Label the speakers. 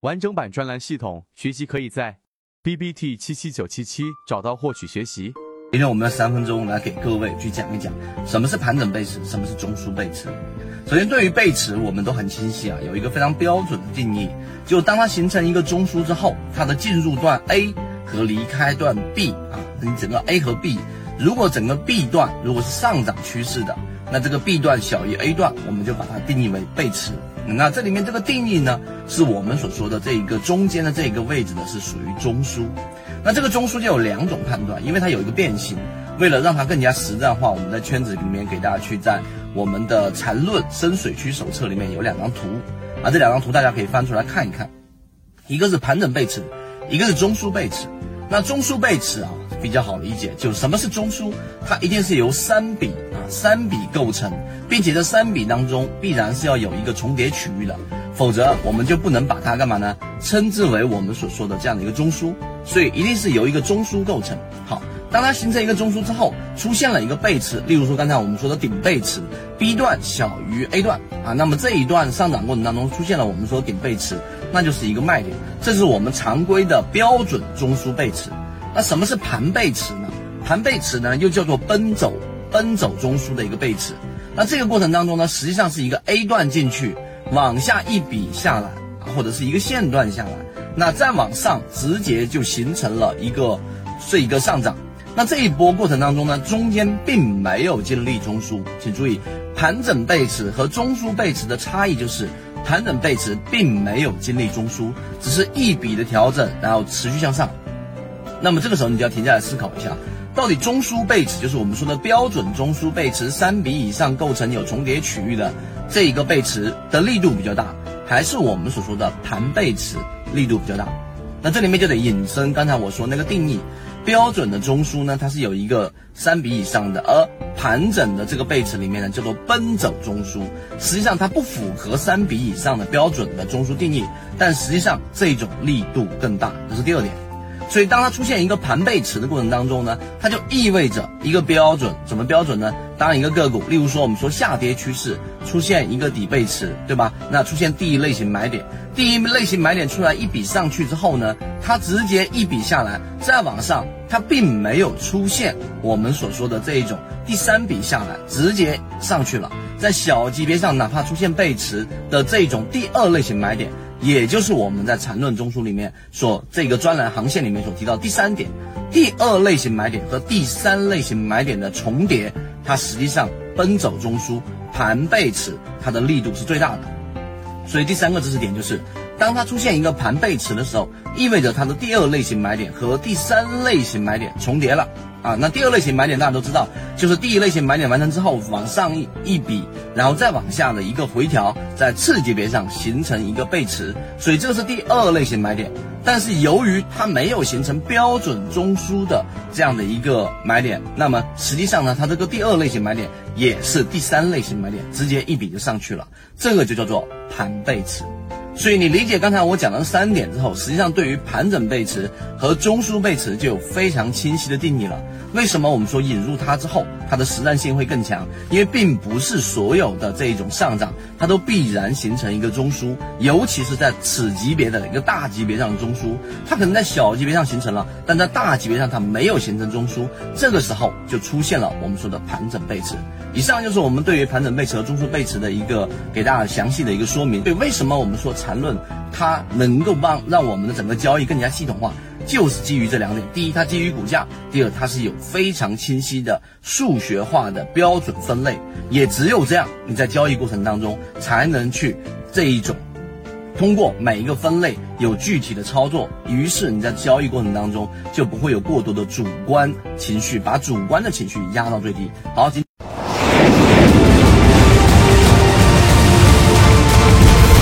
Speaker 1: 完整版专栏系统学习可以在 B B T 七七九七七找到获取学习。
Speaker 2: 今天我们要三分钟来给各位去讲一讲什么是盘整背驰，什么是中枢背驰。首先，对于背驰，我们都很清晰啊，有一个非常标准的定义，就当它形成一个中枢之后，它的进入段 A 和离开段 B 啊，你整个 A 和 B，如果整个 B 段如果是上涨趋势的，那这个 B 段小于 A 段，我们就把它定义为背驰。那这里面这个定义呢，是我们所说的这一个中间的这一个位置呢，是属于中枢。那这个中枢就有两种判断，因为它有一个变形。为了让它更加实战化，我们在圈子里面给大家去在我们的缠论深水区手册里面有两张图，啊，这两张图大家可以翻出来看一看。一个是盘整背驰，一个是中枢背驰。那中枢背驰啊，比较好理解，就什么是中枢？它一定是由三笔啊三笔构成，并且这三笔当中必然是要有一个重叠区域的，否则我们就不能把它干嘛呢？称之为我们所说的这样的一个中枢。所以一定是由一个中枢构成。好，当它形成一个中枢之后，出现了一个背驰，例如说刚才我们说的顶背驰，B 段小于 A 段啊，那么这一段上涨过程当中出现了我们说顶背驰，那就是一个卖点，这是我们常规的标准中枢背驰。那什么是盘背驰呢？盘背驰呢又叫做奔走奔走中枢的一个背驰。那这个过程当中呢，实际上是一个 A 段进去，往下一笔下来，或者是一个线段下来。那再往上，直接就形成了一个是一个上涨。那这一波过程当中呢，中间并没有经历中枢，请注意，盘整背驰和中枢背驰的差异就是，盘整背驰并没有经历中枢，只是一笔的调整，然后持续向上。那么这个时候你就要停下来思考一下，到底中枢背驰就是我们说的标准中枢背驰，三笔以上构成有重叠区域的这一个背驰的力度比较大，还是我们所说的盘背驰？力度比较大，那这里面就得引申刚才我说那个定义，标准的中枢呢，它是有一个三笔以上的，而盘整的这个背驰里面呢叫做奔走中枢，实际上它不符合三笔以上的标准的中枢定义，但实际上这种力度更大，这是第二点。所以，当它出现一个盘背驰的过程当中呢，它就意味着一个标准，怎么标准呢？当一个个股，例如说我们说下跌趋势出现一个底背驰，对吧？那出现第一类型买点，第一类型买点出来一笔上去之后呢，它直接一笔下来，再往上，它并没有出现我们所说的这一种第三笔下来直接上去了，在小级别上哪怕出现背驰的这种第二类型买点。也就是我们在缠论中枢里面所这个专栏航线里面所提到第三点，第二类型买点和第三类型买点的重叠，它实际上奔走中枢盘背驰它的力度是最大的。所以第三个知识点就是，当它出现一个盘背驰的时候，意味着它的第二类型买点和第三类型买点重叠了。啊，那第二类型买点大家都知道，就是第一类型买点完成之后往上一一笔，然后再往下的一个回调，在次级别上形成一个背驰，所以这是第二类型买点。但是由于它没有形成标准中枢的这样的一个买点，那么实际上呢，它这个第二类型买点也是第三类型买点，直接一笔就上去了，这个就叫做盘背驰。所以你理解刚才我讲的三点之后，实际上对于盘整背驰和中枢背驰就有非常清晰的定义了。为什么我们说引入它之后，它的实战性会更强？因为并不是所有的这一种上涨，它都必然形成一个中枢，尤其是在此级别的一个大级别上的中枢，它可能在小级别上形成了，但在大级别上它没有形成中枢，这个时候就出现了我们说的盘整背驰。以上就是我们对于盘整背驰和中枢背驰的一个给大家详细的一个说明。对，为什么我们说缠论它能够帮让我们的整个交易更加系统化，就是基于这两点：第一，它基于股价；第二，它是有非常清晰的数学化的标准分类。也只有这样，你在交易过程当中才能去这一种通过每一个分类有具体的操作，于是你在交易过程当中就不会有过多的主观情绪，把主观的情绪压到最低。好，今。